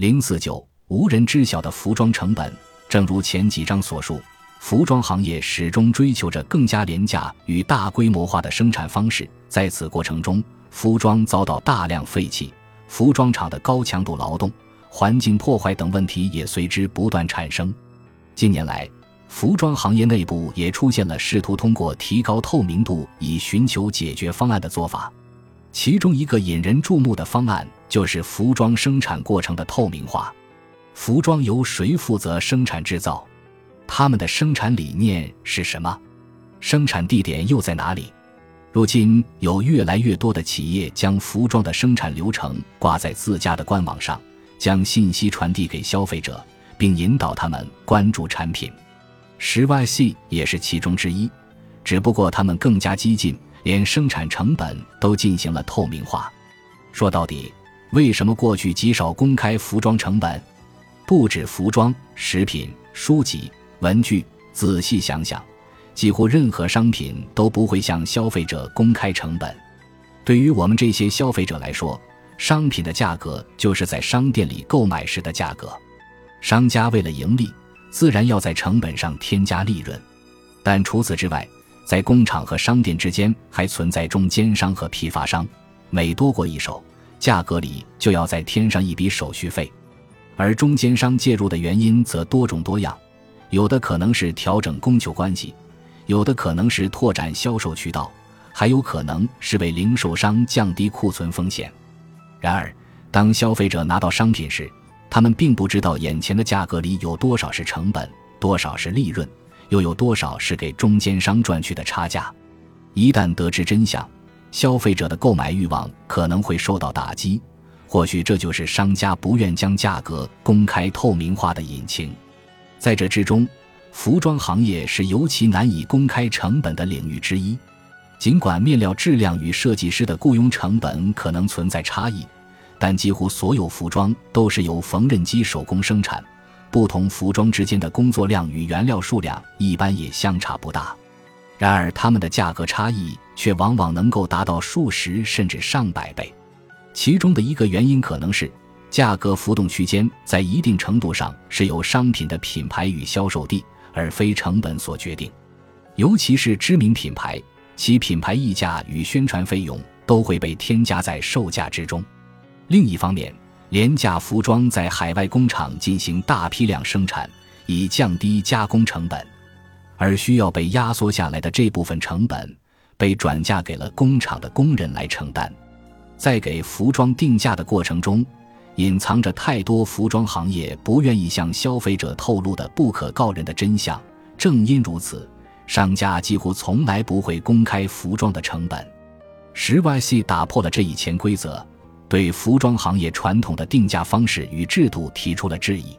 零四九无人知晓的服装成本，正如前几章所述，服装行业始终追求着更加廉价与大规模化的生产方式，在此过程中，服装遭到大量废弃，服装厂的高强度劳动、环境破坏等问题也随之不断产生。近年来，服装行业内部也出现了试图通过提高透明度以寻求解决方案的做法，其中一个引人注目的方案就是服装生产过程的透明化。服装由谁负责生产制造？他们的生产理念是什么？生产地点又在哪里？如今有越来越多的企业将服装的生产流程挂在自家的官网上，将信息传递给消费者，并引导他们关注产品。十 YC 也是其中之一，只不过他们更加激进，连生产成本都进行了透明化。说到底，为什么过去极少公开服装成本？不止服装、食品、书籍、文具，仔细想想，几乎任何商品都不会向消费者公开成本。对于我们这些消费者来说，商品的价格就是在商店里购买时的价格。商家为了盈利。自然要在成本上添加利润，但除此之外，在工厂和商店之间还存在中间商和批发商，每多过一手，价格里就要再添上一笔手续费。而中间商介入的原因则多种多样，有的可能是调整供求关系，有的可能是拓展销售渠道，还有可能是为零售商降低库存风险。然而，当消费者拿到商品时，他们并不知道眼前的价格里有多少是成本，多少是利润，又有多少是给中间商赚取的差价。一旦得知真相，消费者的购买欲望可能会受到打击。或许这就是商家不愿将价格公开透明化的引擎。在这之中，服装行业是尤其难以公开成本的领域之一。尽管面料质量与设计师的雇佣成本可能存在差异。但几乎所有服装都是由缝纫机手工生产，不同服装之间的工作量与原料数量一般也相差不大。然而，它们的价格差异却往往能够达到数十甚至上百倍。其中的一个原因可能是，价格浮动区间在一定程度上是由商品的品牌与销售地，而非成本所决定。尤其是知名品牌，其品牌溢价与宣传费用都会被添加在售价之中。另一方面，廉价服装在海外工厂进行大批量生产，以降低加工成本，而需要被压缩下来的这部分成本，被转嫁给了工厂的工人来承担。在给服装定价的过程中，隐藏着太多服装行业不愿意向消费者透露的不可告人的真相。正因如此，商家几乎从来不会公开服装的成本。十 YC 打破了这一潜规则。对服装行业传统的定价方式与制度提出了质疑。